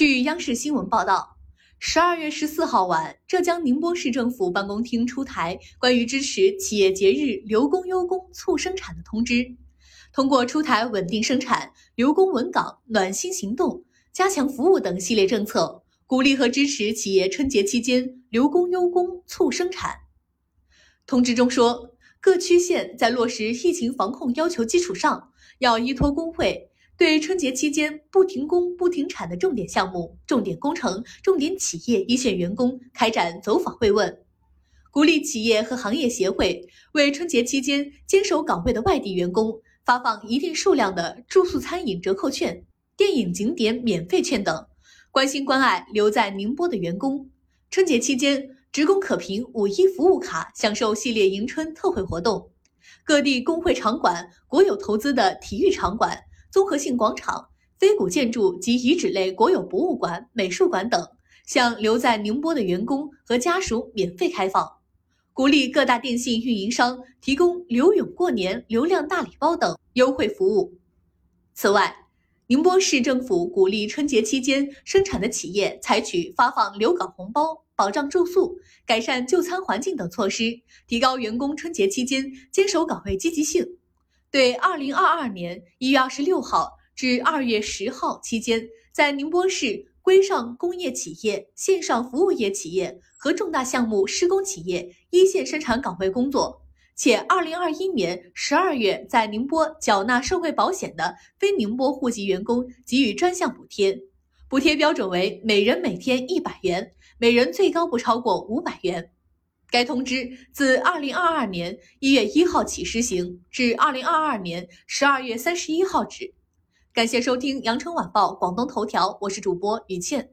据央视新闻报道，十二月十四号晚，浙江宁波市政府办公厅出台关于支持企业节日留工优工促生产的通知，通过出台稳定生产、留工稳岗、暖心行动、加强服务等系列政策，鼓励和支持企业春节期间留工优工促生产。通知中说，各区县在落实疫情防控要求基础上，要依托工会。对春节期间不停工不停产的重点项目、重点工程、重点企业一线员工开展走访慰问，鼓励企业和行业协会为春节期间坚守岗位的外地员工发放一定数量的住宿餐饮折扣券、电影景点免费券等，关心关爱留在宁波的员工。春节期间，职工可凭五一服务卡享受系列迎春特惠活动。各地工会场馆、国有投资的体育场馆。综合性广场、非古建筑及遗址类国有博物馆、美术馆等，向留在宁波的员工和家属免费开放。鼓励各大电信运营商提供留永过年流量大礼包等优惠服务。此外，宁波市政府鼓励春节期间生产的企业采取发放留岗红包、保障住宿、改善就餐环境等措施，提高员工春节期间坚守岗位积极性。对二零二二年一月二十六号至二月十号期间，在宁波市规上工业企业、线上服务业企业和重大项目施工企业一线生产岗位工作，且二零二一年十二月在宁波缴纳社会保险的非宁波户籍员工，给予专项补贴，补贴标准为每人每天一百元，每人最高不超过五百元。该通知自二零二二年一月一号起施行，至二零二二年十二月三十一号止。感谢收听羊城晚报广东头条，我是主播于倩。